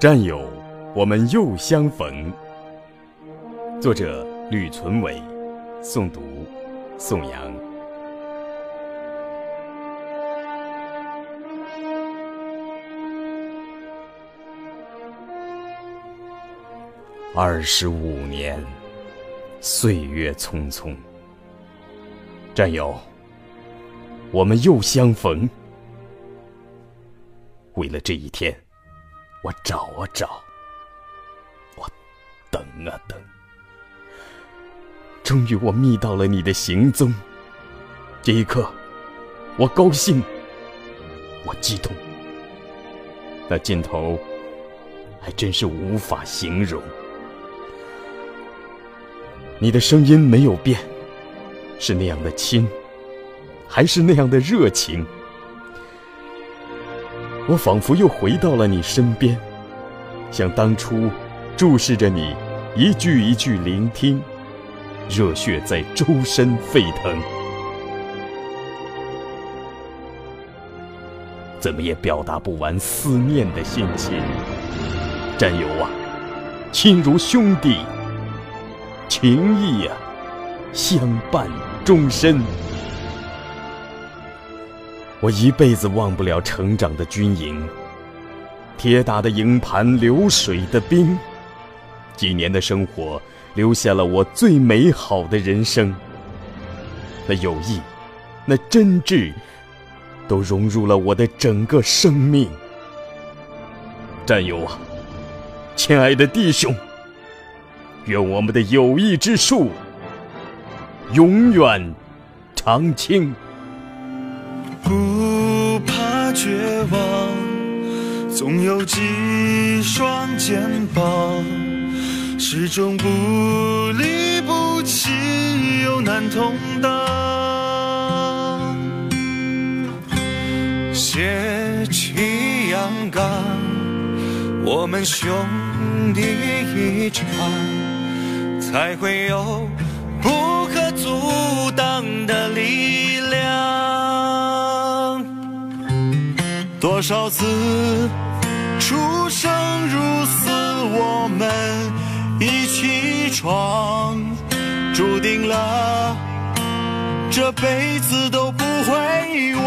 战友，我们又相逢。作者：吕存伟，诵读：宋阳。二十五年，岁月匆匆。战友，我们又相逢。为了这一天。我找啊找，我等啊等，终于我觅到了你的行踪。这一刻，我高兴，我激动，那劲头还真是无法形容。你的声音没有变，是那样的亲，还是那样的热情。我仿佛又回到了你身边，像当初注视着你，一句一句聆听，热血在周身沸腾，怎么也表达不完思念的心情。战友啊，亲如兄弟，情谊啊，相伴终身。我一辈子忘不了成长的军营，铁打的营盘，流水的兵，几年的生活，留下了我最美好的人生。那友谊，那真挚，都融入了我的整个生命。战友啊，亲爱的弟兄，愿我们的友谊之树永远长青。不怕绝望，总有几双肩膀，始终不离不弃，又难同当。血气阳刚，我们兄弟一场，才会有多少次出生入死，我们一起闯，注定了这辈子都不会忘。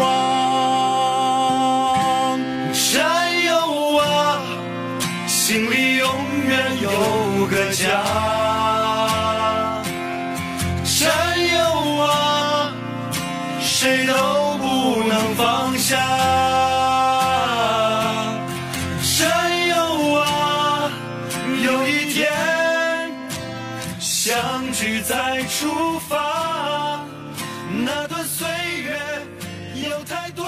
战友啊，心里永远有个家。战友啊，谁都不能放下。相聚再出发那段岁月有太多